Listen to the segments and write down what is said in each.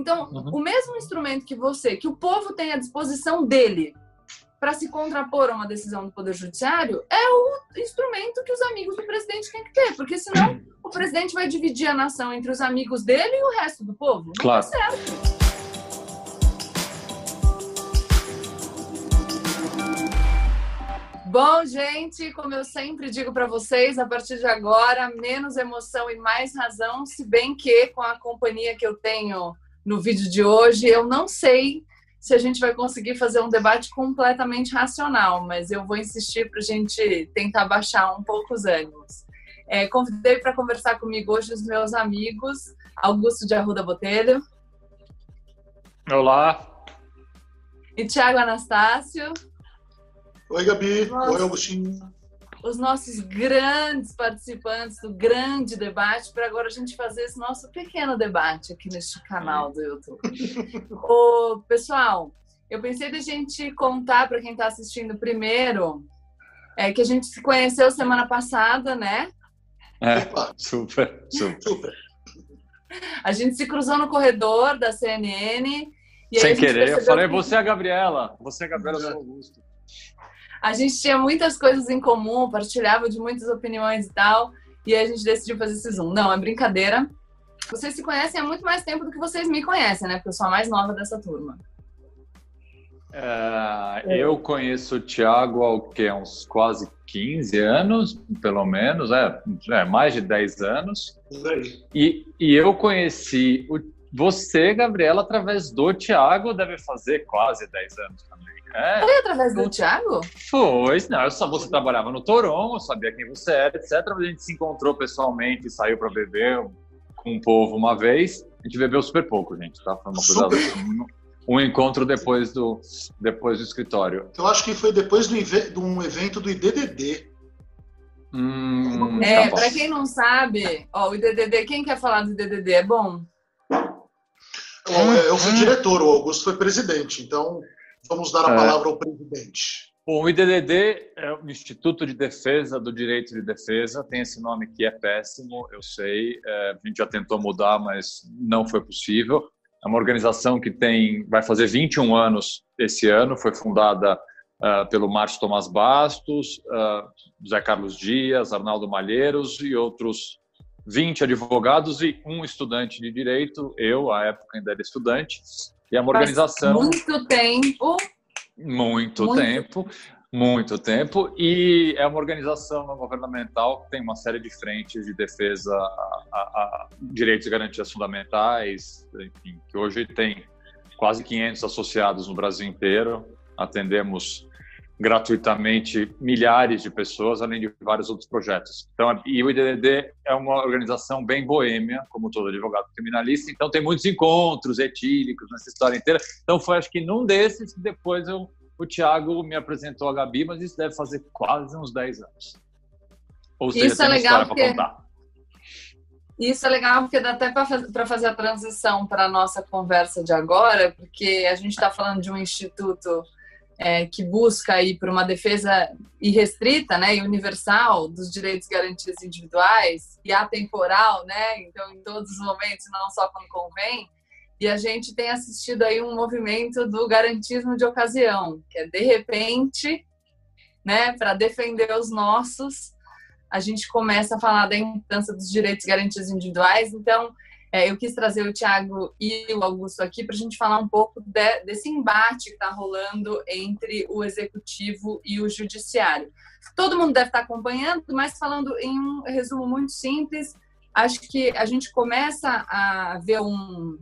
Então, uhum. o mesmo instrumento que você, que o povo tem à disposição dele para se contrapor a uma decisão do Poder Judiciário, é o instrumento que os amigos do presidente têm que ter, porque senão o presidente vai dividir a nação entre os amigos dele e o resto do povo. Não claro. Tá certo. Bom, gente, como eu sempre digo para vocês, a partir de agora, menos emoção e mais razão, se bem que com a companhia que eu tenho no vídeo de hoje, eu não sei se a gente vai conseguir fazer um debate completamente racional, mas eu vou insistir para a gente tentar baixar um pouco os ânimos. É, convidei para conversar comigo hoje os meus amigos, Augusto de Arruda Botelho. Olá. E Tiago Anastácio. Oi, Gabi. Nossa. Oi, Augustinho. Os nossos grandes participantes do grande debate, para agora a gente fazer esse nosso pequeno debate aqui neste canal do YouTube. Ô, pessoal, eu pensei da gente contar para quem está assistindo primeiro é, que a gente se conheceu semana passada, né? É, super, super. A gente se cruzou no corredor da CNN. Sem querer, eu falei, que... você é a Gabriela, você é a Gabriela do Augusto a gente tinha muitas coisas em comum, partilhava de muitas opiniões e tal, e aí a gente decidiu fazer esse Zoom. Não, é brincadeira. Vocês se conhecem há muito mais tempo do que vocês me conhecem, né? Porque eu sou a mais nova dessa turma. Uh, eu conheço o Thiago há o quê? uns quase 15 anos, pelo menos, é, é mais de 10 anos. E, e eu conheci o, você, Gabriela, através do Thiago, deve fazer quase 10 anos também. É, Foi através do Thiago? Foi, não, eu só, você trabalhava no Toronto, eu sabia quem você era, etc. A gente se encontrou pessoalmente, saiu para beber com o povo uma vez. A gente bebeu super pouco, gente, tá? Foi uma coisa. Um, um encontro depois do, depois do escritório. Eu acho que foi depois do, de um evento do IDDD. Hum, é, para quem não sabe, ó, o IDDD, quem quer falar do IDDD? É bom? Eu fui diretor, o Augusto foi presidente, então Vamos dar a é. palavra ao presidente. Bom, o IDDD é o Instituto de Defesa do Direito de Defesa, tem esse nome que é péssimo, eu sei, é, a gente já tentou mudar, mas não foi possível. É uma organização que tem, vai fazer 21 anos esse ano, foi fundada uh, pelo Márcio Tomás Bastos, uh, José Carlos Dias, Arnaldo Malheiros e outros 20 advogados e um estudante de direito, eu, à época ainda era estudante, e é uma organização. Muito tempo. Muito, muito tempo. Muito tempo. E é uma organização não governamental que tem uma série de frentes de defesa a, a, a direitos e garantias fundamentais, enfim, que hoje tem quase 500 associados no Brasil inteiro. Atendemos gratuitamente milhares de pessoas, além de vários outros projetos. Então, e o IDDD é uma organização bem boêmia, como todo advogado criminalista, então tem muitos encontros etílicos nessa história inteira. Então foi acho que num desses que depois eu, o Tiago me apresentou a Gabi, mas isso deve fazer quase uns 10 anos. Ou seja, isso é legal porque... contar. Isso é legal porque dá até para fazer a transição para a nossa conversa de agora, porque a gente está falando de um instituto é, que busca ir para uma defesa irrestrita né, e universal dos direitos e garantias individuais e atemporal, né, então em todos os momentos, não só quando convém, e a gente tem assistido aí um movimento do garantismo de ocasião, que é de repente, né, para defender os nossos, a gente começa a falar da importância dos direitos e garantias individuais, então é, eu quis trazer o Tiago e o Augusto aqui para a gente falar um pouco de, desse embate que está rolando entre o executivo e o judiciário. Todo mundo deve estar tá acompanhando, mas falando em um resumo muito simples, acho que a gente começa a ver um,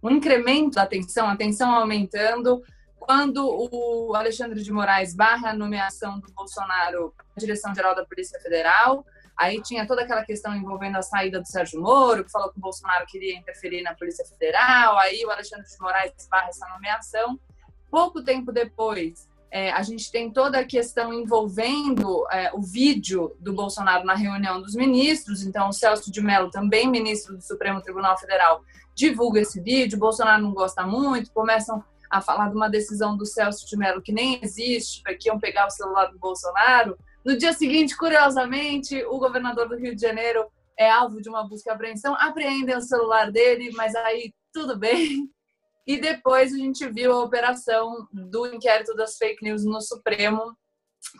um incremento da tensão, a tensão aumentando, quando o Alexandre de Moraes barra a nomeação do Bolsonaro na direção-geral da Polícia Federal, Aí tinha toda aquela questão envolvendo a saída do Sérgio Moro, que falou que o Bolsonaro queria interferir na Polícia Federal. Aí o Alexandre de Moraes barra essa nomeação. Pouco tempo depois, é, a gente tem toda a questão envolvendo é, o vídeo do Bolsonaro na reunião dos ministros. Então, o Celso de Mello, também ministro do Supremo Tribunal Federal, divulga esse vídeo. O Bolsonaro não gosta muito, começam a falar de uma decisão do Celso de Mello que nem existe, que iam pegar o celular do Bolsonaro. No dia seguinte, curiosamente, o governador do Rio de Janeiro é alvo de uma busca e apreensão, apreendem o celular dele, mas aí tudo bem. E depois a gente viu a operação do inquérito das fake news no Supremo,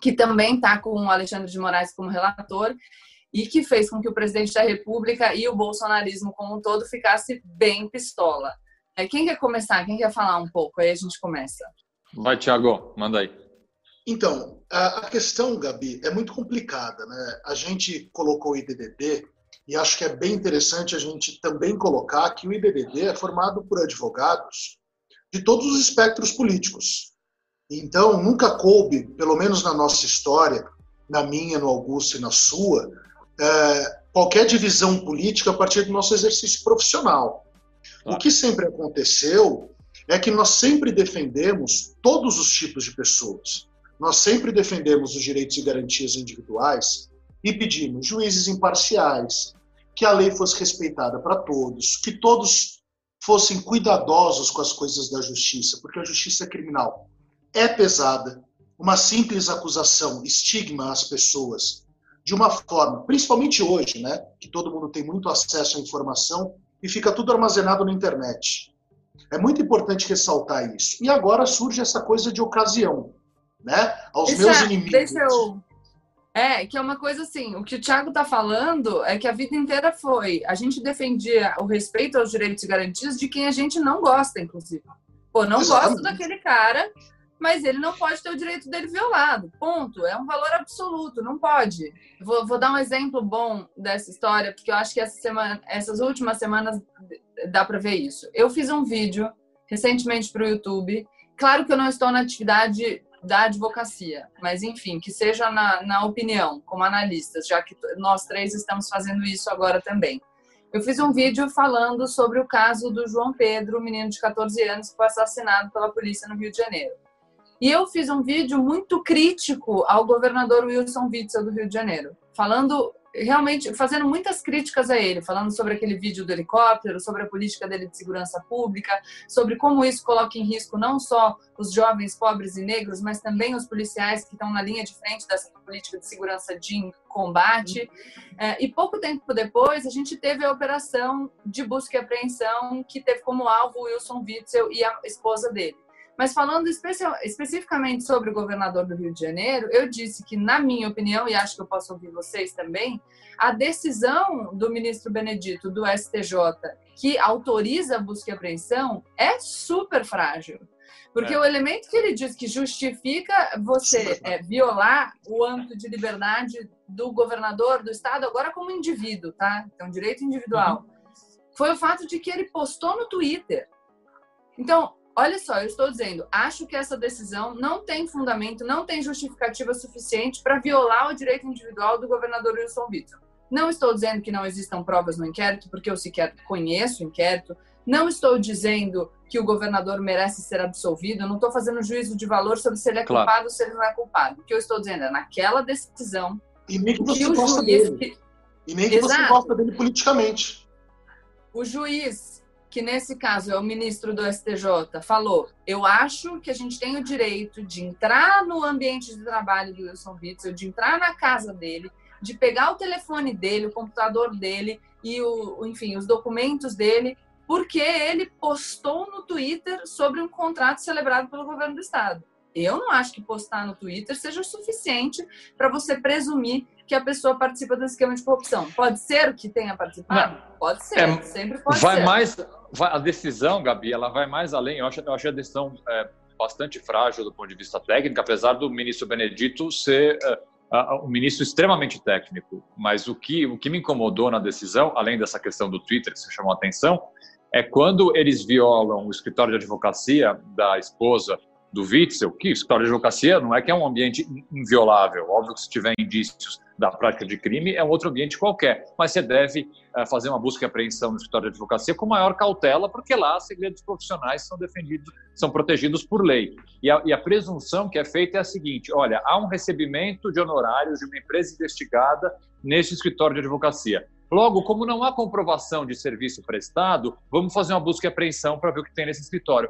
que também está com o Alexandre de Moraes como relator e que fez com que o presidente da República e o bolsonarismo como um todo ficasse bem pistola. É, quem quer começar? Quem quer falar um pouco? Aí a gente começa. Vai, Tiago, manda aí. Então, a questão, Gabi, é muito complicada. Né? A gente colocou o IDDD e acho que é bem interessante a gente também colocar que o IBBD é formado por advogados de todos os espectros políticos. Então, nunca coube, pelo menos na nossa história, na minha, no Augusto e na sua, é, qualquer divisão política a partir do nosso exercício profissional. O que sempre aconteceu é que nós sempre defendemos todos os tipos de pessoas. Nós sempre defendemos os direitos e garantias individuais e pedimos juízes imparciais, que a lei fosse respeitada para todos, que todos fossem cuidadosos com as coisas da justiça, porque a justiça criminal é pesada. Uma simples acusação estigma as pessoas de uma forma, principalmente hoje, né, que todo mundo tem muito acesso à informação e fica tudo armazenado na internet. É muito importante ressaltar isso. E agora surge essa coisa de ocasião, né? Aos deixa, meus inimigos. Deixa eu, é, que é uma coisa assim, o que o Thiago está falando é que a vida inteira foi, a gente defendia o respeito aos direitos e garantias de quem a gente não gosta, inclusive. Pô, não Exatamente. gosto daquele cara, mas ele não pode ter o direito dele violado. Ponto. É um valor absoluto, não pode. Vou, vou dar um exemplo bom dessa história, porque eu acho que essa semana, essas últimas semanas dá para ver isso. Eu fiz um vídeo recentemente para o YouTube. Claro que eu não estou na atividade da advocacia, mas enfim, que seja na, na opinião, como analistas, já que nós três estamos fazendo isso agora também. Eu fiz um vídeo falando sobre o caso do João Pedro, menino de 14 anos que foi assassinado pela polícia no Rio de Janeiro. E eu fiz um vídeo muito crítico ao governador Wilson Witzel do Rio de Janeiro, falando realmente fazendo muitas críticas a ele, falando sobre aquele vídeo do helicóptero, sobre a política dele de segurança pública, sobre como isso coloca em risco não só os jovens pobres e negros, mas também os policiais que estão na linha de frente dessa política de segurança de combate. É, e pouco tempo depois, a gente teve a operação de busca e apreensão que teve como alvo Wilson Witzel e a esposa dele. Mas falando especificamente sobre o governador do Rio de Janeiro, eu disse que, na minha opinião, e acho que eu posso ouvir vocês também, a decisão do ministro Benedito do STJ que autoriza a busca e apreensão é super frágil. Porque é. o elemento que ele diz que justifica você é, violar o âmbito de liberdade do governador do estado, agora como indivíduo, tá? Então, direito individual, uhum. foi o fato de que ele postou no Twitter. Então, Olha só, eu estou dizendo, acho que essa decisão não tem fundamento, não tem justificativa suficiente para violar o direito individual do governador Wilson Witzel. Não estou dizendo que não existam provas no inquérito, porque eu sequer conheço o inquérito. Não estou dizendo que o governador merece ser absolvido. Eu não estou fazendo juízo de valor sobre se ele é claro. culpado ou se ele não é culpado. O que eu estou dizendo é, naquela decisão... E nem que você gosta dele. E nem que Exato. você gosta dele politicamente. O juiz que nesse caso é o ministro do STJ, falou: eu acho que a gente tem o direito de entrar no ambiente de trabalho do Wilson Witzel, de entrar na casa dele, de pegar o telefone dele, o computador dele e o, enfim, os documentos dele, porque ele postou no Twitter sobre um contrato celebrado pelo governo do estado. Eu não acho que postar no Twitter seja o suficiente para você presumir que a pessoa participa do esquema de corrupção. Pode ser que tenha participado? Não. Pode ser, é, sempre pode vai ser. Mais, vai, a decisão, Gabi, ela vai mais além. Eu acho, eu acho a decisão é, bastante frágil do ponto de vista técnico, apesar do ministro Benedito ser é, um ministro extremamente técnico. Mas o que, o que me incomodou na decisão, além dessa questão do Twitter que você chamou a atenção, é quando eles violam o escritório de advocacia da esposa do Witzel, que de advocacia não é que é um ambiente inviolável. Óbvio que se tiver indícios da prática de crime, é um outro ambiente qualquer. Mas você deve uh, fazer uma busca e apreensão no escritório de advocacia com maior cautela, porque lá segredos profissionais são defendidos, são protegidos por lei. E a, e a presunção que é feita é a seguinte: olha, há um recebimento de honorários de uma empresa investigada nesse escritório de advocacia. Logo, como não há comprovação de serviço prestado, vamos fazer uma busca e apreensão para ver o que tem nesse escritório.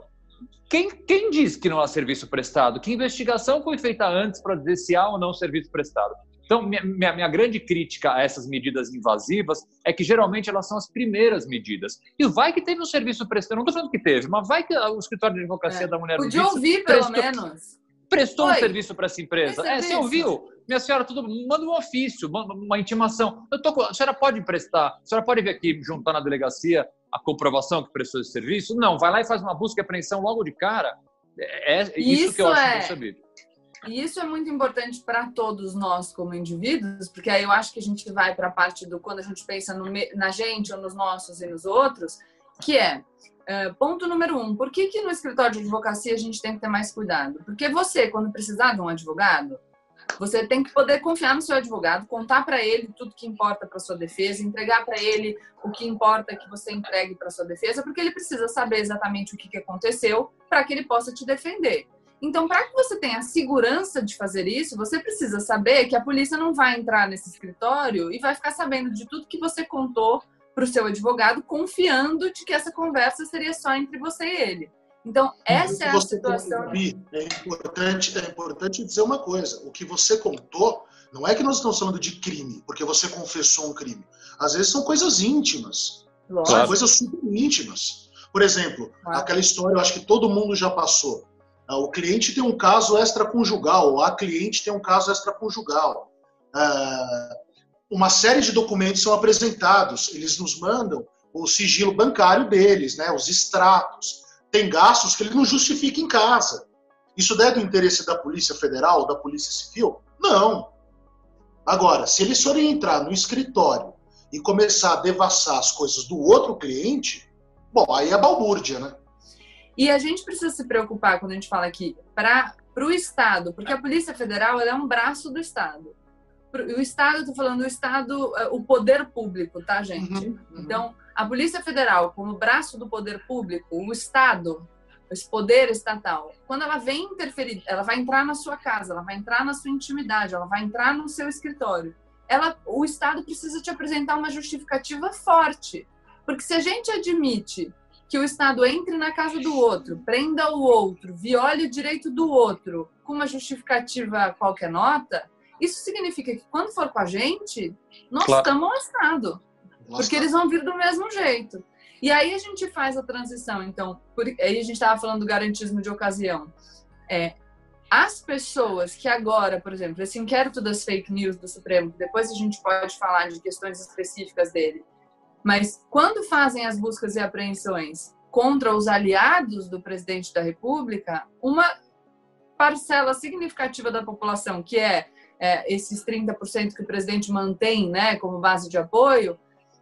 Quem, quem diz que não há serviço prestado? Que investigação foi feita antes para dizer se há ou não serviço prestado? Então, minha, minha, grande crítica a essas medidas invasivas é que geralmente elas são as primeiras medidas. E vai que teve um serviço prestado, não estou falando que teve, mas vai que o escritório de advocacia é. da mulher. Podia ouvir, pelo prestou, menos. Prestou Foi. um serviço para essa empresa. É, você ouviu? Minha senhora, tudo, manda um ofício, manda uma intimação. Eu tô, a senhora pode emprestar, a senhora pode vir aqui juntar na delegacia a comprovação que prestou esse serviço? Não, vai lá e faz uma busca e apreensão logo de cara. É, é isso, isso, que eu acho é... concebido. E isso é muito importante para todos nós como indivíduos, porque aí eu acho que a gente vai para a parte do quando a gente pensa no, na gente ou nos nossos e nos outros, que é uh, ponto número um: por que, que no escritório de advocacia a gente tem que ter mais cuidado? Porque você, quando precisar de um advogado, você tem que poder confiar no seu advogado, contar para ele tudo que importa para sua defesa, entregar para ele o que importa que você entregue para sua defesa, porque ele precisa saber exatamente o que, que aconteceu para que ele possa te defender. Então, para que você tenha segurança de fazer isso, você precisa saber que a polícia não vai entrar nesse escritório e vai ficar sabendo de tudo que você contou para o seu advogado, confiando de que essa conversa seria só entre você e ele. Então, essa é a situação. É importante, é importante dizer uma coisa: o que você contou não é que nós estamos falando de crime, porque você confessou um crime. Às vezes são coisas íntimas, Lógico. são coisas super íntimas. Por exemplo, claro. aquela história, eu acho que todo mundo já passou. Ah, o cliente tem um caso extraconjugal, a cliente tem um caso extraconjugal. Ah, uma série de documentos são apresentados, eles nos mandam o sigilo bancário deles, né, os extratos tem gastos que ele não justifica em casa. Isso é do interesse da Polícia Federal, da Polícia Civil? Não. Agora, se eles forem entrar no escritório e começar a devassar as coisas do outro cliente, bom, aí é balbúrdia, né? E a gente precisa se preocupar quando a gente fala aqui para o Estado, porque a Polícia Federal é um braço do Estado. O Estado, eu tô falando o Estado, é, o poder público, tá, gente? Uhum, uhum. Então, a Polícia Federal, como braço do poder público, o Estado, esse poder estatal, quando ela vem interferir, ela vai entrar na sua casa, ela vai entrar na sua intimidade, ela vai entrar no seu escritório. Ela, o Estado precisa te apresentar uma justificativa forte. Porque se a gente admite que o Estado entre na casa do outro, prenda o outro, viole o direito do outro com uma justificativa qualquer nota, isso significa que quando for com a gente, nós claro. estamos Estado. Porque eles vão vir do mesmo jeito. E aí a gente faz a transição. Então, por, aí a gente estava falando do garantismo de ocasião. É, as pessoas que agora, por exemplo, esse inquérito das fake news do Supremo, depois a gente pode falar de questões específicas dele, mas quando fazem as buscas e apreensões contra os aliados do presidente da República, uma parcela significativa da população, que é, é esses 30% que o presidente mantém né, como base de apoio,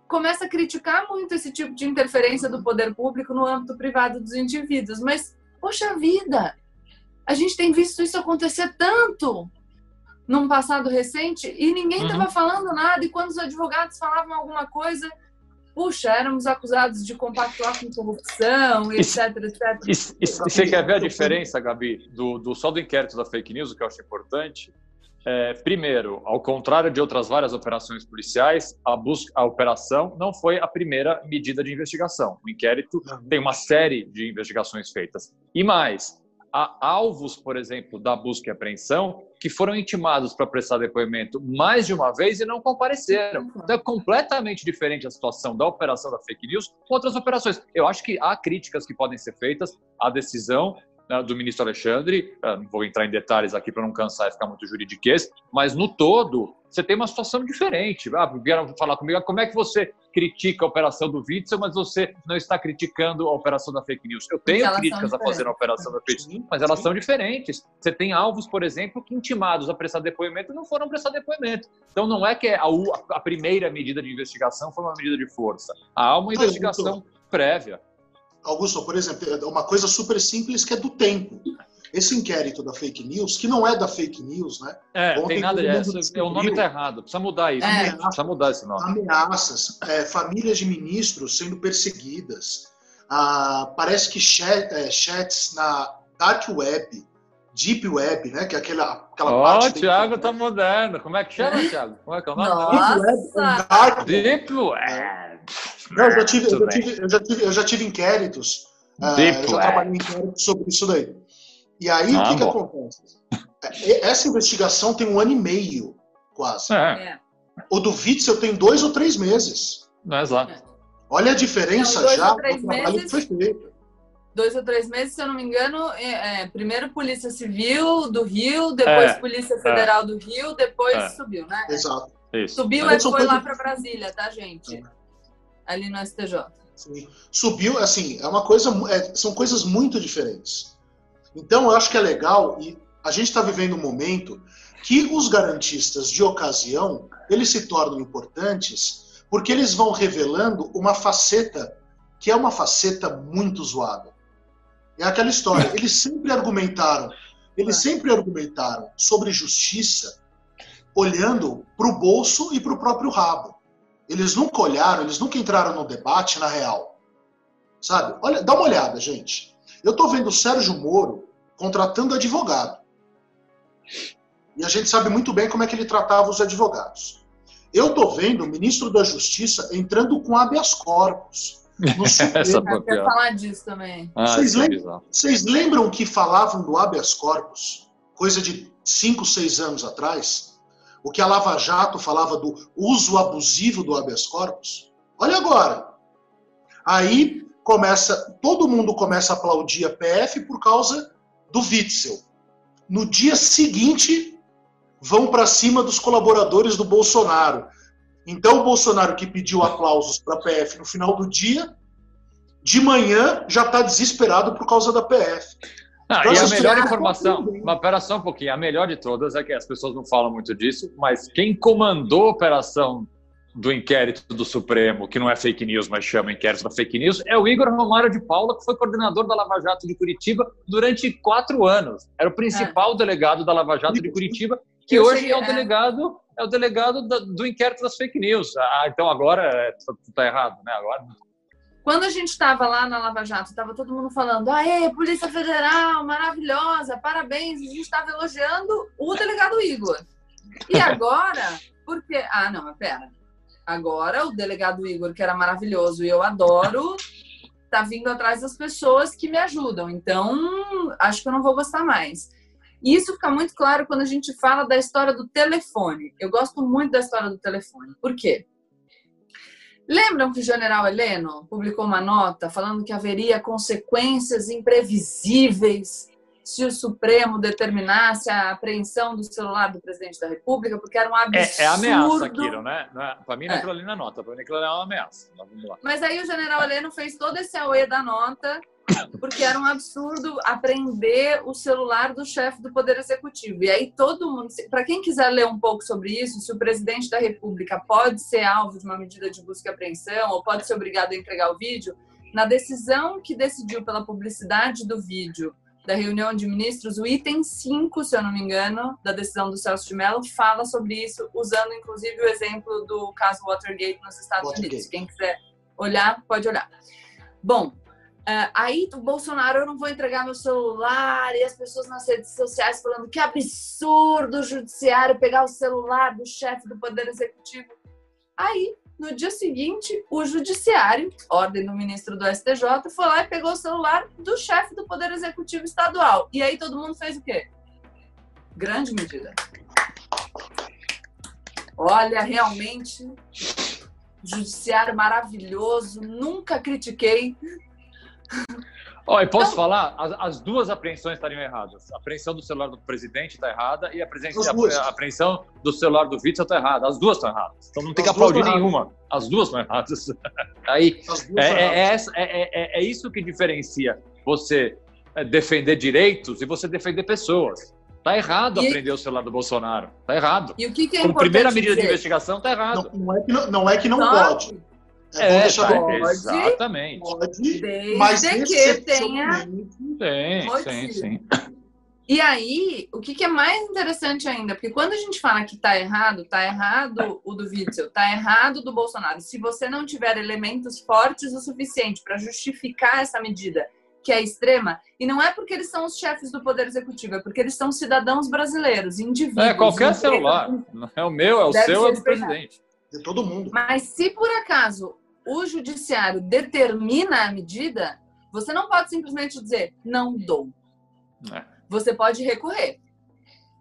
começa a criticar muito esse tipo de interferência do poder público no âmbito privado dos indivíduos. Mas, poxa vida, a gente tem visto isso acontecer tanto num passado recente e ninguém estava uhum. falando nada. E quando os advogados falavam alguma coisa, puxa, éramos acusados de compactuar com corrupção, etc, etc. E, e, e você quer ver a diferença, Gabi, do, do só do inquérito da fake news, o que eu acho importante? É, primeiro, ao contrário de outras várias operações policiais, a, busca, a operação não foi a primeira medida de investigação. O inquérito tem uma série de investigações feitas. E mais, há alvos, por exemplo, da busca e apreensão que foram intimados para prestar depoimento mais de uma vez e não compareceram. Então é completamente diferente a situação da operação da fake news com outras operações. Eu acho que há críticas que podem ser feitas à decisão do ministro Alexandre, ah, não vou entrar em detalhes aqui para não cansar e ficar muito juridiquês, mas no todo você tem uma situação diferente. Ah, vieram falar comigo, ah, como é que você critica a operação do Witzel, mas você não está criticando a operação da fake news? Eu tenho críticas a fazer na operação da fake news, mas elas são diferentes. Você tem alvos, por exemplo, que intimados a prestar depoimento não foram prestar depoimento. Então não é que a, a primeira medida de investigação foi uma medida de força. Há uma investigação prévia. Augusto, por exemplo, é uma coisa super simples que é do tempo. Esse inquérito da fake news, que não é da fake news, né? É, Ontem, tem nada disso. É, o nome está errado. Precisa mudar isso. É. Precisa mudar esse nome. Ameaças, é, famílias de ministros sendo perseguidas. Ah, parece que chat, é, chats na dark web, deep web, né? Que é aquela, aquela oh, parte. Ó, o Thiago tá moderno. Como é que chama, Thiago? Como é que é o nome? Nossa! Deep web. Deep web. Não, eu já tive, eu já tive, eu já tive, eu já tive inquéritos. Uh, eu já trabalhei em inquéritos sobre isso daí. E aí, o que, que acontece? É, essa investigação tem um ano e meio. quase. É. O do Witzel tem dois ou três meses. Não, exato. Olha a diferença Não, já do trabalho meses, que foi feito. Dois ou três meses, se eu não me engano, é, é, primeiro Polícia Civil do Rio, depois é, Polícia Federal do Rio, depois subiu, né? Exato. Isso. Subiu e foi lá para Brasília, tá, gente? Ali no STJ. Sim. Subiu, assim, é uma coisa, é, são coisas muito diferentes. Então, eu acho que é legal e a gente está vivendo um momento que os garantistas de ocasião eles se tornam importantes porque eles vão revelando uma faceta que é uma faceta muito zoada. É aquela história. Eles sempre argumentaram, eles sempre argumentaram sobre justiça olhando para o bolso e para o próprio rabo. Eles nunca olharam, eles nunca entraram no debate na real. Sabe? Olha, dá uma olhada, gente. Eu estou vendo o Sérgio Moro contratando advogado. E a gente sabe muito bem como é que ele tratava os advogados. Eu estou vendo o ministro da Justiça entrando com habeas corpus. No Eu quero falar disso também. Ah, vocês, é lembram, vocês lembram que falavam do habeas corpus? Coisa de 5, 6 anos atrás? O que a Lava Jato falava do uso abusivo do habeas corpus? Olha agora. Aí começa, todo mundo começa a aplaudir a PF por causa do Witzel. No dia seguinte, vão para cima dos colaboradores do Bolsonaro. Então, o Bolsonaro que pediu aplausos para a PF no final do dia, de manhã já está desesperado por causa da PF. Ah, então, e a melhor informação, mas pera só um pouquinho, a melhor de todas é que as pessoas não falam muito disso, mas quem comandou a operação do inquérito do Supremo, que não é fake news, mas chama inquérito da fake news, é o Igor Romário de Paula, que foi coordenador da Lava Jato de Curitiba durante quatro anos. Era o principal é. delegado da Lava Jato de Curitiba, que Eu hoje é o delegado é o delegado do inquérito das fake news. Ah, então agora está é, tá errado, né? Agora quando a gente estava lá na Lava Jato, estava todo mundo falando: aê, Polícia Federal, maravilhosa, parabéns. A gente estava elogiando o delegado Igor. E agora, porque. Ah, não, mas pera. Agora, o delegado Igor, que era maravilhoso e eu adoro, tá vindo atrás das pessoas que me ajudam. Então, acho que eu não vou gostar mais. E isso fica muito claro quando a gente fala da história do telefone. Eu gosto muito da história do telefone. Por quê? Lembram que o general Heleno publicou uma nota falando que haveria consequências imprevisíveis se o Supremo determinasse a apreensão do celular do presidente da República, porque era um absurdo. É, é ameaça aquilo, né? É, para mim não é aquilo ali na nota, para mim aquilo é uma ameaça. Mas aí o general Heleno fez todo esse auê da nota, porque era um absurdo apreender o celular do chefe do Poder Executivo. E aí todo mundo, para quem quiser ler um pouco sobre isso, se o presidente da República pode ser alvo de uma medida de busca e apreensão ou pode ser obrigado a entregar o vídeo, na decisão que decidiu pela publicidade do vídeo da reunião de ministros, o item 5, se eu não me engano, da decisão do Celso de Mello, fala sobre isso, usando inclusive o exemplo do caso Watergate nos Estados Watergate. Unidos. Quem quiser olhar, pode olhar. Bom, uh, aí o Bolsonaro, eu não vou entregar meu celular, e as pessoas nas redes sociais falando que absurdo o judiciário pegar o celular do chefe do Poder Executivo. Aí no dia seguinte, o judiciário, ordem do ministro do STJ, foi lá e pegou o celular do chefe do Poder Executivo Estadual. E aí todo mundo fez o quê? Grande medida. Olha, realmente, judiciário maravilhoso, nunca critiquei. Oh, e posso então, falar? As, as, duas apreensões estariam erradas. A apreensão do celular do presidente está errada e a, a, a apreensão do celular do Witzel está errada. As duas estão erradas. Então não tem as que aplaudir nenhuma. As duas estão erradas. Aí, é, é, é, é, isso que diferencia você defender direitos e você defender pessoas. Tá errado e... aprender o celular do Bolsonaro. Tá errado. E o que, que é Como primeira medida dizer? de investigação, tá errado. Não, não, é que não, não, é que não pode. É, é pode, exatamente. Pode, desde mas que tenha. Tem, sim, sim. E aí, o que, que, é mais interessante ainda, porque quando a gente fala que tá errado, tá errado o do Witzel, tá errado do Bolsonaro. Se você não tiver elementos fortes o suficiente para justificar essa medida, que é extrema, e não é porque eles são os chefes do Poder Executivo, é porque eles são cidadãos brasileiros, indivíduos. É qualquer celular. É o meu, é o seu, é do presidente. De todo mundo. Mas se por acaso o judiciário determina a medida, você não pode simplesmente dizer não dou. É. Você pode recorrer.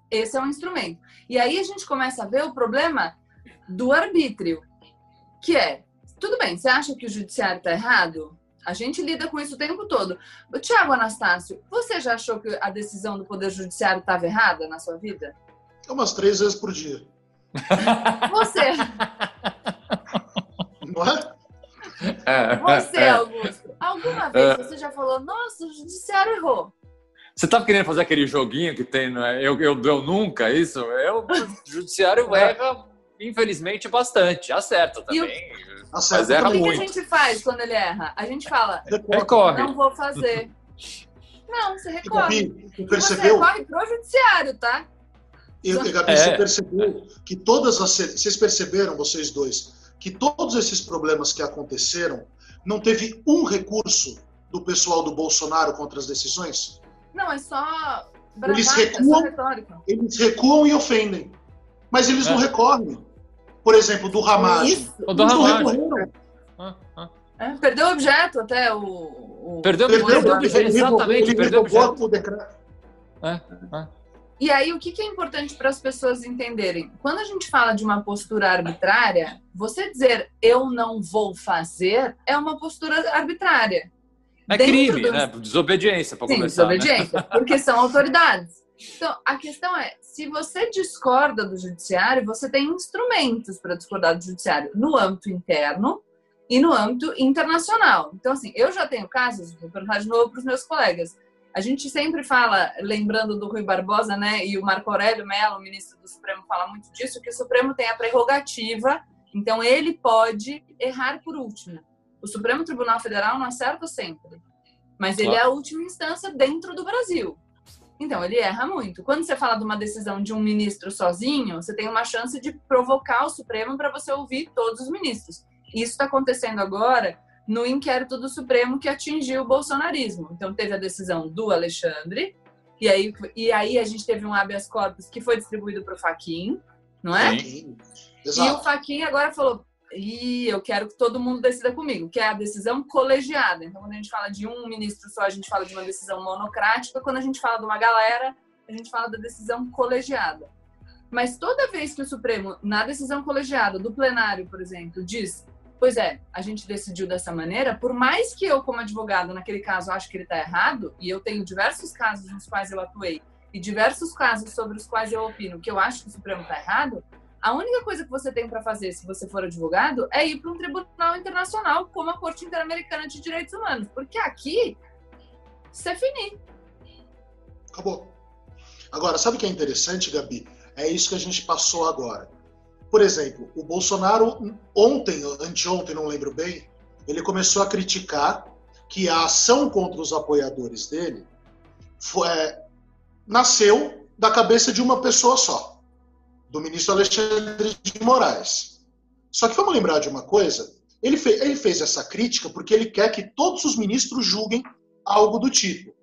esse é um instrumento. E aí a gente começa a ver o problema do arbítrio, que é, tudo bem, você acha que o judiciário está errado? A gente lida com isso o tempo todo. Tiago Anastácio, você já achou que a decisão do Poder Judiciário estava errada na sua vida? É umas três vezes por dia. Você. você, é. Augusto, alguma vez é. você já falou, nossa, o judiciário errou? Você tá querendo fazer aquele joguinho que tem, não é? Eu, eu, eu nunca, isso? Eu, o judiciário erra, infelizmente, bastante. Acerta também. Acerta. Mas erra o que, muito. que a gente faz quando ele erra? A gente fala, recorre. Não vou fazer. Não, você recorre. Gabi, percebeu? Você recorre pro judiciário, tá? E, Gabi, é. você percebeu que todas as. Vocês perceberam, vocês dois, que todos esses problemas que aconteceram não teve um recurso do pessoal do Bolsonaro contra as decisões? Não, é só. Bravata, eles recuam, é só eles recuam e ofendem. Mas eles é. não recorrem. Por exemplo, do Ramagem. O do Ramagem. Ah, ah. É, perdeu o objeto até o. o... Perdeu, perdeu, perdeu o objeto, exatamente. Ele perdeu o objeto. O decreto. É, é. E aí, o que é importante para as pessoas entenderem? Quando a gente fala de uma postura arbitrária, você dizer eu não vou fazer é uma postura arbitrária. É crime, do... né? Desobediência, para começar. Né? Desobediência, né? porque são autoridades. Então, a questão é: se você discorda do judiciário, você tem instrumentos para discordar do judiciário no âmbito interno e no âmbito internacional. Então, assim, eu já tenho casos, vou perguntar de novo para os meus colegas a gente sempre fala, lembrando do Rui Barbosa, né, e o Marco Aurélio Mello, ministro do Supremo, fala muito disso, que o Supremo tem a prerrogativa, então ele pode errar por último. O Supremo Tribunal Federal não acerta sempre, mas ele é a última instância dentro do Brasil. Então, ele erra muito. Quando você fala de uma decisão de um ministro sozinho, você tem uma chance de provocar o Supremo para você ouvir todos os ministros. Isso está acontecendo agora no inquérito do Supremo que atingiu o bolsonarismo. Então, teve a decisão do Alexandre, e aí, e aí a gente teve um habeas corpus que foi distribuído para o Faquin, não é? Sim. Exato. E o Faquin agora falou: e eu quero que todo mundo decida comigo, que é a decisão colegiada. Então, quando a gente fala de um ministro só, a gente fala de uma decisão monocrática. Quando a gente fala de uma galera, a gente fala da decisão colegiada. Mas toda vez que o Supremo, na decisão colegiada do plenário, por exemplo, diz Pois é, a gente decidiu dessa maneira, por mais que eu, como advogado, naquele caso, acho que ele está errado, e eu tenho diversos casos nos quais eu atuei, e diversos casos sobre os quais eu opino que eu acho que o Supremo está errado, a única coisa que você tem para fazer, se você for advogado, é ir para um tribunal internacional, como a Corte Interamericana de Direitos Humanos. Porque aqui, você finir. Acabou. Agora, sabe o que é interessante, Gabi? É isso que a gente passou agora. Por exemplo, o Bolsonaro, ontem, anteontem, não lembro bem, ele começou a criticar que a ação contra os apoiadores dele foi, é, nasceu da cabeça de uma pessoa só, do ministro Alexandre de Moraes. Só que vamos lembrar de uma coisa: ele, ele fez essa crítica porque ele quer que todos os ministros julguem algo do tipo.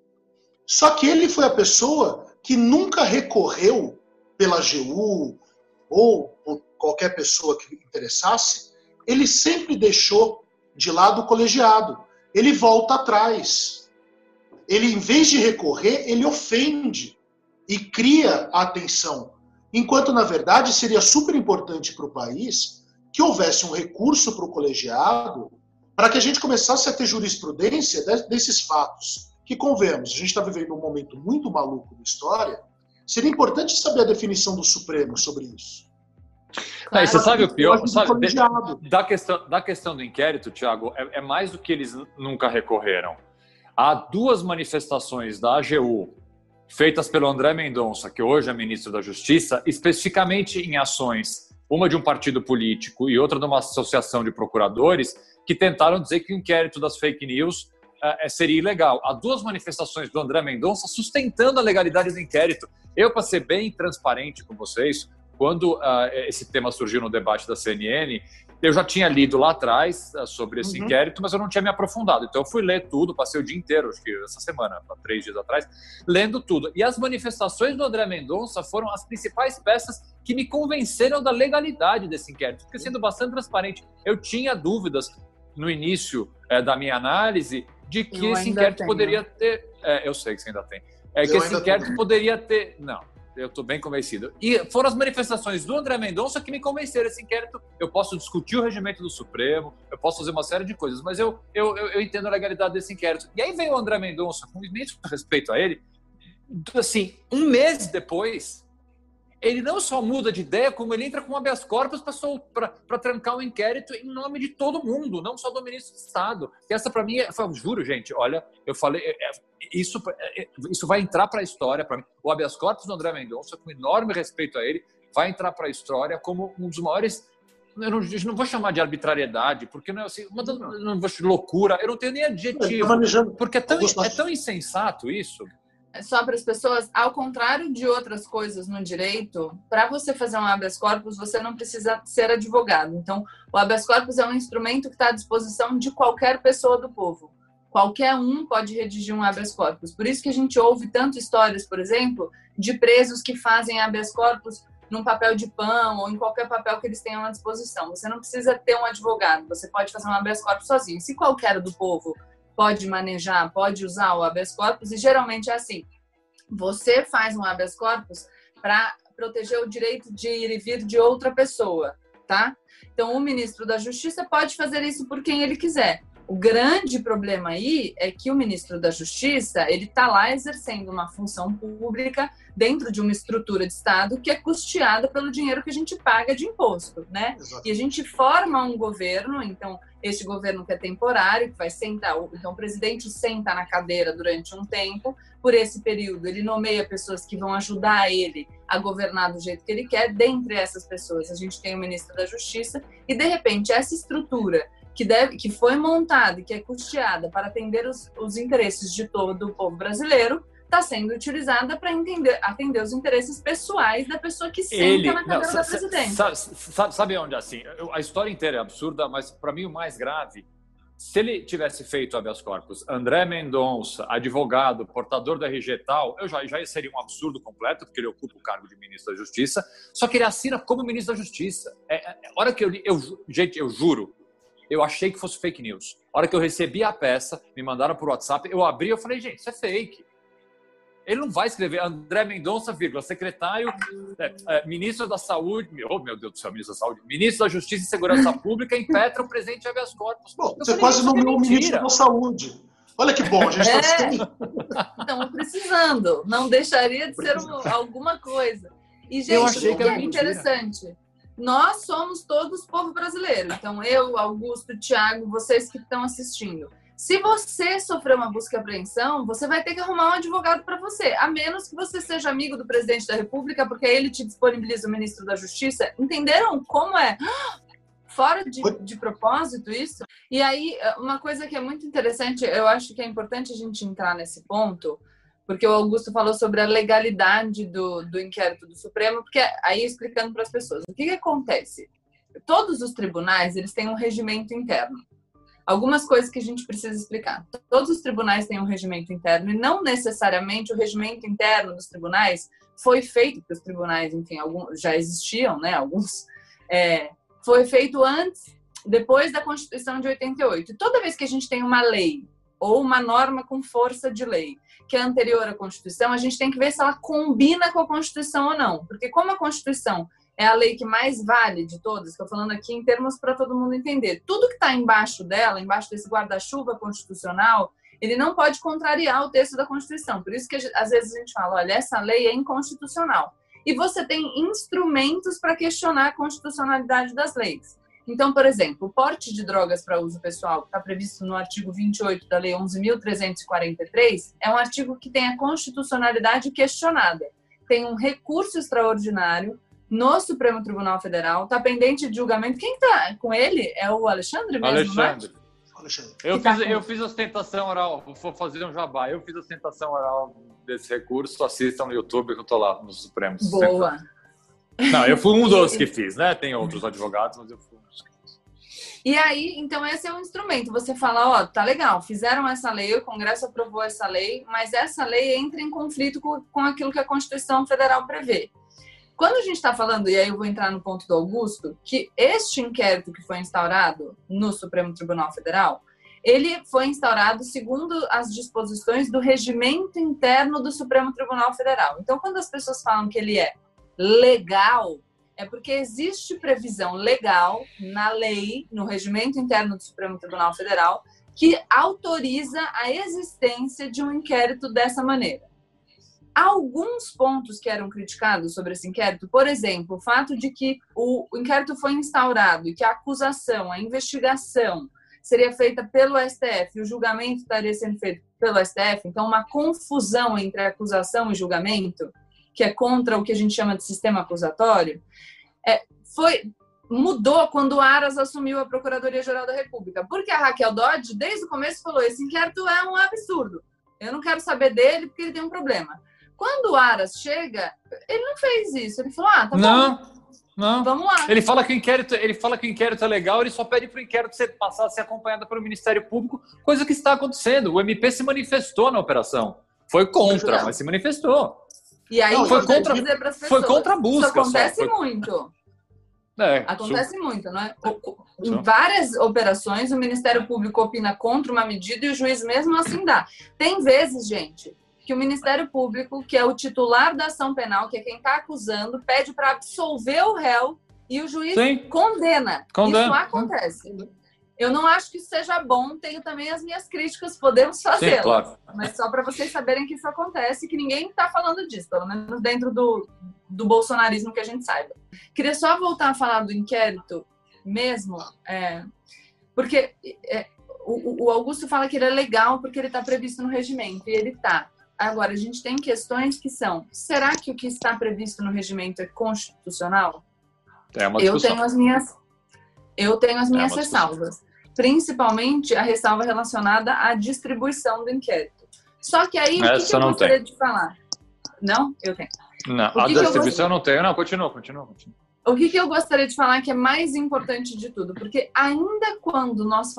Só que ele foi a pessoa que nunca recorreu pela AGU ou qualquer pessoa que interessasse, ele sempre deixou de lado o colegiado. Ele volta atrás. Ele, em vez de recorrer, ele ofende e cria a atenção. Enquanto, na verdade, seria super importante para o país que houvesse um recurso para o colegiado para que a gente começasse a ter jurisprudência desses fatos. Que, convenhamos, a gente está vivendo um momento muito maluco da história, seria importante saber a definição do Supremo sobre isso. Claro, você sabe o pior? Sabe, da, questão, da questão do inquérito, Tiago, é, é, mais do que eles nunca recorreram. Há duas manifestações da AGU feitas pelo André Mendonça, que hoje é ministro da Justiça, especificamente em ações, uma de um partido político e outra de uma associação de procuradores, que tentaram dizer que o inquérito das fake news é, seria ilegal. Há duas manifestações do André Mendonça sustentando a legalidade do inquérito. Eu, para ser bem transparente com vocês, quando uh, esse tema surgiu no debate da CNN, eu já tinha lido lá atrás uh, sobre esse uhum. inquérito, mas eu não tinha me aprofundado. Então eu fui ler tudo, passei o dia inteiro, acho que essa semana, três dias atrás, lendo tudo. E as manifestações do André Mendonça foram as principais peças que me convenceram da legalidade desse inquérito. Porque sendo bastante transparente, eu tinha dúvidas no início é, da minha análise de que eu esse inquérito tenho. poderia ter. É, eu sei que você ainda tem. É eu que esse inquérito tenho. poderia ter. Não, eu estou bem convencido. E foram as manifestações do André Mendonça que me convenceram esse inquérito. Eu posso discutir o regimento do Supremo, eu posso fazer uma série de coisas, mas eu, eu, eu, entendo a legalidade desse inquérito. E aí vem o André Mendonça, com imenso respeito a ele, assim, um mês depois, ele não só muda de ideia, como ele entra com habeas corpus para trancar o um inquérito em nome de todo mundo, não só do ministro de Estado. E essa, para mim, é, eu juro, gente, olha, eu falei, é, é isso, é, isso vai entrar para a história para mim. O habeas corpus do André Mendonça, com enorme respeito a ele, vai entrar para a história como um dos maiores. Eu não, eu não, vou chamar de arbitrariedade, porque não é assim, uma não vou loucura, eu não tenho nem adjetivo, porque é tão, é tão insensato isso só para as pessoas, ao contrário de outras coisas no direito, para você fazer um habeas corpus, você não precisa ser advogado. Então, o habeas corpus é um instrumento que está à disposição de qualquer pessoa do povo. Qualquer um pode redigir um habeas corpus. Por isso que a gente ouve tanto histórias, por exemplo, de presos que fazem habeas corpus num papel de pão ou em qualquer papel que eles tenham à disposição. Você não precisa ter um advogado, você pode fazer um habeas corpus sozinho. Se qualquer do povo pode manejar, pode usar o habeas corpus, e geralmente é assim: você faz um habeas corpus para proteger o direito de ir e vir de outra pessoa, tá? Então, o ministro da Justiça pode fazer isso por quem ele quiser. O grande problema aí é que o ministro da Justiça ele está lá exercendo uma função pública dentro de uma estrutura de Estado que é custeada pelo dinheiro que a gente paga de imposto, né? Exato. E a gente forma um governo, então este governo que é temporário, que vai sentar, então o presidente senta na cadeira durante um tempo, por esse período ele nomeia pessoas que vão ajudar ele a governar do jeito que ele quer. Dentre essas pessoas, a gente tem o ministro da Justiça e de repente essa estrutura que, deve, que foi montada e que é custeada para atender os, os interesses de todo o povo brasileiro, está sendo utilizada para atender os interesses pessoais da pessoa que senta Ele, na cadeira não, da presidência. Sabe, sabe onde assim? A história inteira é absurda, mas para mim o mais grave, se ele tivesse feito habeas corpus, André Mendonça, advogado, portador da RG tal, eu já, já seria um absurdo completo, porque ele ocupa o cargo de ministro da Justiça, só que ele assina como ministro da Justiça. É, é, a hora que eu li, eu, gente, eu juro, eu achei que fosse fake news. A hora que eu recebi a peça, me mandaram por WhatsApp, eu abri e falei, gente, isso é fake. Ele não vai escrever André Mendonça, vírgula, secretário, é, é, ministro da Saúde, oh meu Deus do céu, ministro da Saúde, ministro da Justiça e Segurança Pública, impetra o presidente habeas corpus. Bom, você falei, quase nomeou o ministro da Saúde. Olha que bom, a gente está é. Estamos precisando. Não deixaria de ser alguma coisa. E, gente, eu achei que, que é interessante nós somos todos povo brasileiro. Então, eu, Augusto, Thiago, vocês que estão assistindo. Se você sofreu uma busca e apreensão, você vai ter que arrumar um advogado para você, a menos que você seja amigo do presidente da República, porque ele te disponibiliza o ministro da Justiça. Entenderam como é? Fora de, de propósito isso? E aí, uma coisa que é muito interessante, eu acho que é importante a gente entrar nesse ponto, porque o Augusto falou sobre a legalidade do, do inquérito do Supremo, porque aí explicando para as pessoas, o que, que acontece? Todos os tribunais, eles têm um regimento interno. Algumas coisas que a gente precisa explicar. Todos os tribunais têm um regimento interno e não necessariamente o regimento interno dos tribunais foi feito, porque os tribunais, enfim, alguns já existiam, né? Alguns é, foi feito antes, depois da Constituição de 88. E toda vez que a gente tem uma lei ou uma norma com força de lei que é anterior à Constituição, a gente tem que ver se ela combina com a Constituição ou não. Porque como a Constituição é a lei que mais vale de todas, estou falando aqui em termos para todo mundo entender, tudo que está embaixo dela, embaixo desse guarda-chuva constitucional, ele não pode contrariar o texto da Constituição. Por isso que às vezes a gente fala, olha, essa lei é inconstitucional. E você tem instrumentos para questionar a constitucionalidade das leis. Então, por exemplo, o porte de drogas para uso pessoal, que está previsto no artigo 28 da Lei 11.343, é um artigo que tem a constitucionalidade questionada. Tem um recurso extraordinário no Supremo Tribunal Federal, está pendente de julgamento. Quem está com ele? É o Alexandre mesmo, é? Alexandre. Eu, tá fiz, com... eu fiz ostentação oral, vou fazer um jabá. Eu fiz ostentação oral desse recurso, assistam no YouTube que eu estou lá no Supremo. Boa. Não, eu fui um dos que fiz, né? Tem outros advogados, mas eu fui um dos que fiz. E aí, então esse é um instrumento. Você fala, ó, tá legal, fizeram essa lei, o Congresso aprovou essa lei, mas essa lei entra em conflito com, com aquilo que a Constituição Federal prevê. Quando a gente está falando, e aí eu vou entrar no ponto do Augusto, que este inquérito que foi instaurado no Supremo Tribunal Federal, ele foi instaurado segundo as disposições do regimento interno do Supremo Tribunal Federal. Então, quando as pessoas falam que ele é legal, é porque existe previsão legal na lei, no regimento interno do Supremo Tribunal Federal, que autoriza a existência de um inquérito dessa maneira. Alguns pontos que eram criticados sobre esse inquérito, por exemplo, o fato de que o, inquérito foi instaurado e que a acusação, a investigação seria feita pelo STF o julgamento estaria sendo feito pelo STF, então uma confusão entre acusação e julgamento, que é contra o que a gente chama de sistema acusatório, é, foi mudou quando o Aras assumiu a Procuradoria-Geral da República. Porque a Raquel Dodge, desde o começo, falou: esse inquérito é um absurdo. Eu não quero saber dele porque ele tem um problema. Quando o Aras chega, ele não fez isso. Ele falou: ah, tá não. bom. Não. Vamos lá. Ele fala que o inquérito, ele fala que o inquérito é legal, ele só pede para o inquérito ser, passar a ser acompanhado pelo Ministério Público, coisa que está acontecendo. O MP se manifestou na operação. Foi contra, mas se manifestou. E aí não, foi contra, foi contra a busca. Isso acontece só. muito. É, Acontece super. muito, não é? Em várias operações, o Ministério Público opina contra uma medida e o juiz mesmo assim dá. Tem vezes, gente, que o Ministério Público, que é o titular da ação penal, que é quem está acusando, pede para absolver o réu e o juiz condena. condena. Isso acontece. Eu não acho que isso seja bom, tenho também as minhas críticas, podemos fazê-las. Claro. Mas só para vocês saberem que isso acontece, que ninguém está falando disso, pelo menos dentro do, do bolsonarismo que a gente saiba. Queria só voltar a falar do inquérito mesmo, é, porque é, o, o, Augusto fala que ele é legal porque ele está previsto no regimento, e ele está. Agora, a gente tem questões que são: será que o que está previsto no regimento é constitucional? É uma eu tenho as minhas, eu tenho as é minhas é ressalvas, principalmente a ressalva relacionada à distribuição do inquérito. Só que aí, Essa o que, que eu gostaria tem. de falar? Não? Eu tenho. Não, a distribuição eu não tenho. Não, continua, continua, continua. O que, que eu gostaria de falar que é mais importante de tudo? Porque ainda quando nós...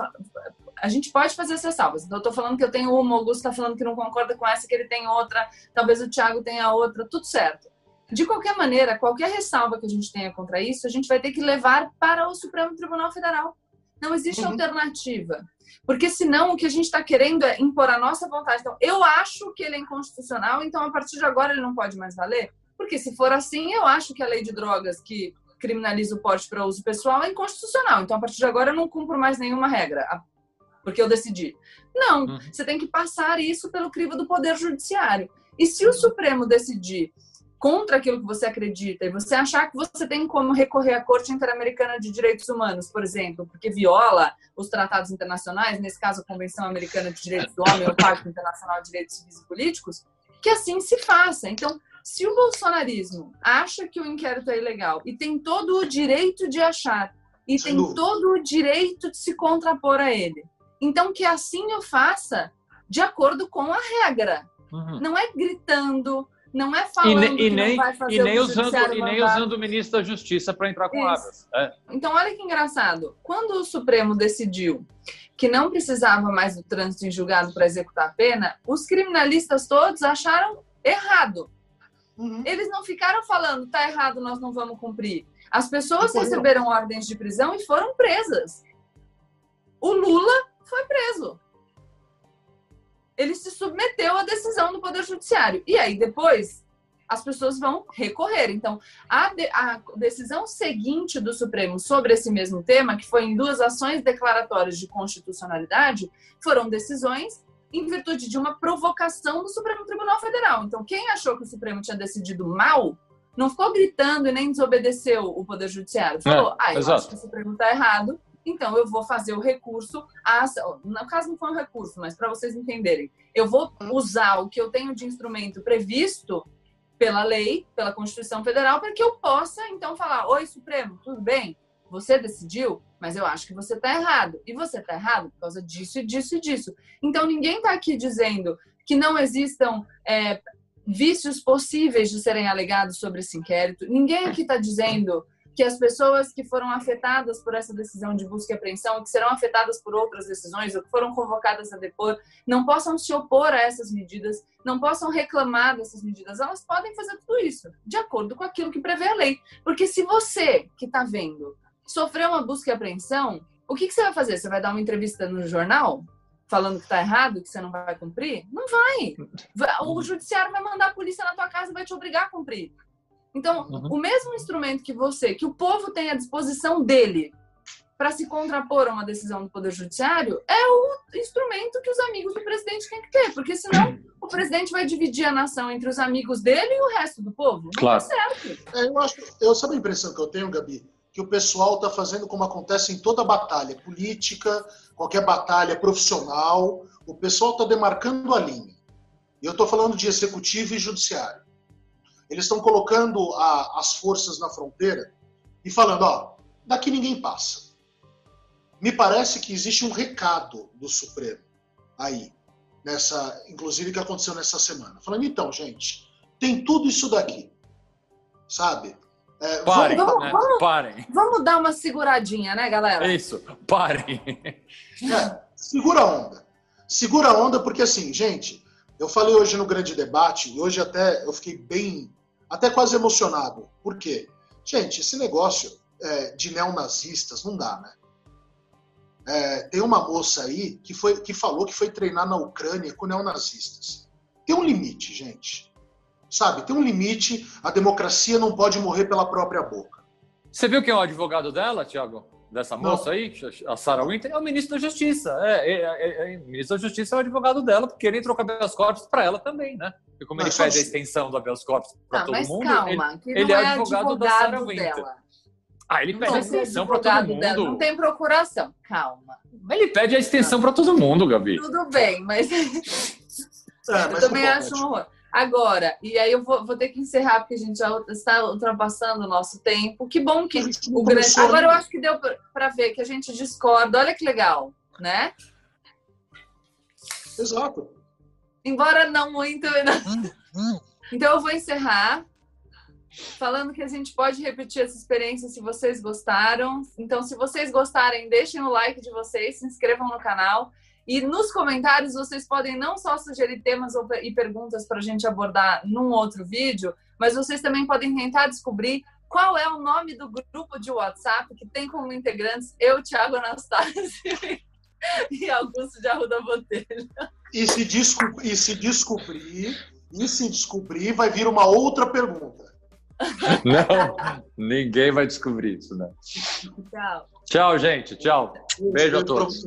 A gente pode fazer essas salvas. Então, eu estou falando que eu tenho uma, o Augusto está falando que não concorda com essa, que ele tem outra, talvez o Thiago tenha outra, tudo certo. De qualquer maneira, qualquer ressalva que a gente tenha contra isso, a gente vai ter que levar para o Supremo Tribunal Federal. Não existe uhum. alternativa. Porque senão o que a gente está querendo é impor a nossa vontade. Então, eu acho que ele é inconstitucional, então a partir de agora ele não pode mais valer. Porque se for assim, eu acho que a lei de drogas que criminaliza o porte para uso pessoal é inconstitucional. Então, a partir de agora, eu não cumpro mais nenhuma regra, porque eu decidi. Não, uhum. você tem que passar isso pelo crivo do Poder Judiciário. E se o Supremo decidir contra aquilo que você acredita e você achar que você tem como recorrer à Corte Interamericana de Direitos Humanos, por exemplo, porque viola os tratados internacionais, nesse caso a Convenção Americana de Direitos do Homem ou o Pacto Internacional de Direitos Civis e Políticos, que assim se faça. Então, se o bolsonarismo acha que o inquérito é ilegal e tem todo o direito de achar e tem todo o direito de se contrapor a ele, então que assim o faça de acordo com a regra. Uhum. Não é gritando, não é falando e, ne, e nem, e nem usando e nem usando o ministro da Justiça para entrar com habeas. É. Então olha que engraçado. Quando o Supremo decidiu que não precisava mais do trânsito em julgado para executar a pena, os criminalistas todos acharam errado. Uhum. Eles não ficaram falando, tá errado, nós não vamos cumprir. As pessoas receberam ordens de prisão e foram presas. O Lula foi preso ele se submeteu à decisão do Poder Judiciário. E aí, depois, as pessoas vão recorrer. Então, a, de, a, decisão seguinte do Supremo sobre esse mesmo tema, que foi em duas ações declaratórias de constitucionalidade, foram decisões em virtude de uma provocação do Supremo Tribunal Federal. Então, quem achou que o Supremo tinha decidido mal, não ficou gritando e nem desobedeceu o Poder Judiciário. Falou, é, ah, eu exato. acho que o Supremo está errado, então eu vou fazer o recurso. A. No caso, não foi um recurso, mas para vocês entenderem, eu vou usar o que eu tenho de instrumento previsto pela lei, pela Constituição Federal, para que eu possa, então, falar: Oi, Supremo, tudo bem? Você decidiu, mas eu acho que você está errado. E você está errado por causa disso e disso e disso. Então, ninguém está aqui dizendo que não existam é, vícios possíveis de serem alegados sobre esse inquérito. Ninguém aqui está dizendo que as pessoas que foram afetadas por essa decisão de busca e apreensão, que serão afetadas por outras decisões, ou que foram convocadas a depor, não possam se opor a essas medidas, não possam reclamar dessas medidas. Elas podem fazer tudo isso, de acordo com aquilo que prevê a lei. Porque se você, que está vendo, sofreu uma busca e apreensão, O que, que você vai fazer? Você vai dar uma entrevista no jornal? Falando que tá errado, que você não vai cumprir? Não vai. O judiciário vai mandar a polícia na tua casa e vai te obrigar a cumprir. Então, uhum. o mesmo instrumento que você, que o povo tem à disposição dele para se contrapor a uma decisão do Poder Judiciário, é o instrumento que os amigos do presidente têm que ter, porque senão o presidente vai dividir a nação entre os amigos dele e o resto do povo. Não claro. certo. É, eu acho, eu sabe a impressão que eu tenho, Gabi, que o pessoal está fazendo como acontece em toda batalha política, qualquer batalha profissional, o pessoal está demarcando a linha. E eu estou falando de executivo e judiciário. Eles estão colocando a, as forças na fronteira e falando, ó, daqui ninguém passa me parece que existe um recado do Supremo aí, nessa, inclusive que aconteceu nessa semana. Falando, então, gente, tem tudo isso daqui, sabe? É, parem, vamos, né? vamos, parem. Vamos dar uma seguradinha, né, galera? Isso, parem. É, segura a onda. Segura a onda, porque assim, gente, eu falei hoje no grande debate, e hoje até eu fiquei bem, até quase emocionado. Por quê? Gente, esse negócio é, de neonazistas não dá, né? É, tem uma moça aí que, foi, que falou que foi treinar na Ucrânia com neonazistas. Tem um limite, gente. Sabe? Tem um limite. A democracia não pode morrer pela própria boca. Você viu quem é o advogado dela, Tiago? Dessa moça não. aí, a Sarah Winter? É o ministro da Justiça. É, é, é, é, o ministro da Justiça é o advogado dela, porque ele entrou com habeas corpus para ela também, né? E como ele pede a extensão do habeas corpus para todo mundo, calma, ele, ele é, advogado, advogado da Sarah Winter. Dela. Ah, ele pede a extensão para todo mundo. Dela. Não tem procuração, calma. Ele pede a extensão para todo mundo, Gabi. Tudo bem, mas. É, mas eu também acho um horror. Agora, e aí eu vou, vou, ter que encerrar, porque a gente já está ultrapassando o nosso tempo. Que bom que o grande. Agora eu acho que deu para ver que a gente discorda. Olha que legal, né? Exato. Embora não muito. Hum, hum. Então eu vou encerrar falando que a gente pode repetir essa experiência se vocês gostaram. Então, se vocês gostarem, deixem o like de vocês, se inscrevam no canal. E nos comentários vocês podem não só sugerir temas e perguntas para a gente abordar num outro vídeo, mas vocês também podem tentar descobrir qual é o nome do grupo de WhatsApp que tem como integrantes eu, Thiago Anastácio e Augusto de Arruda Botelho. E se, desco e se descobrir, e se descobrir, vai vir uma outra pergunta. Não, ninguém vai descobrir isso, né? Tchau. Tchau, gente. Tchau. Beijo a todos.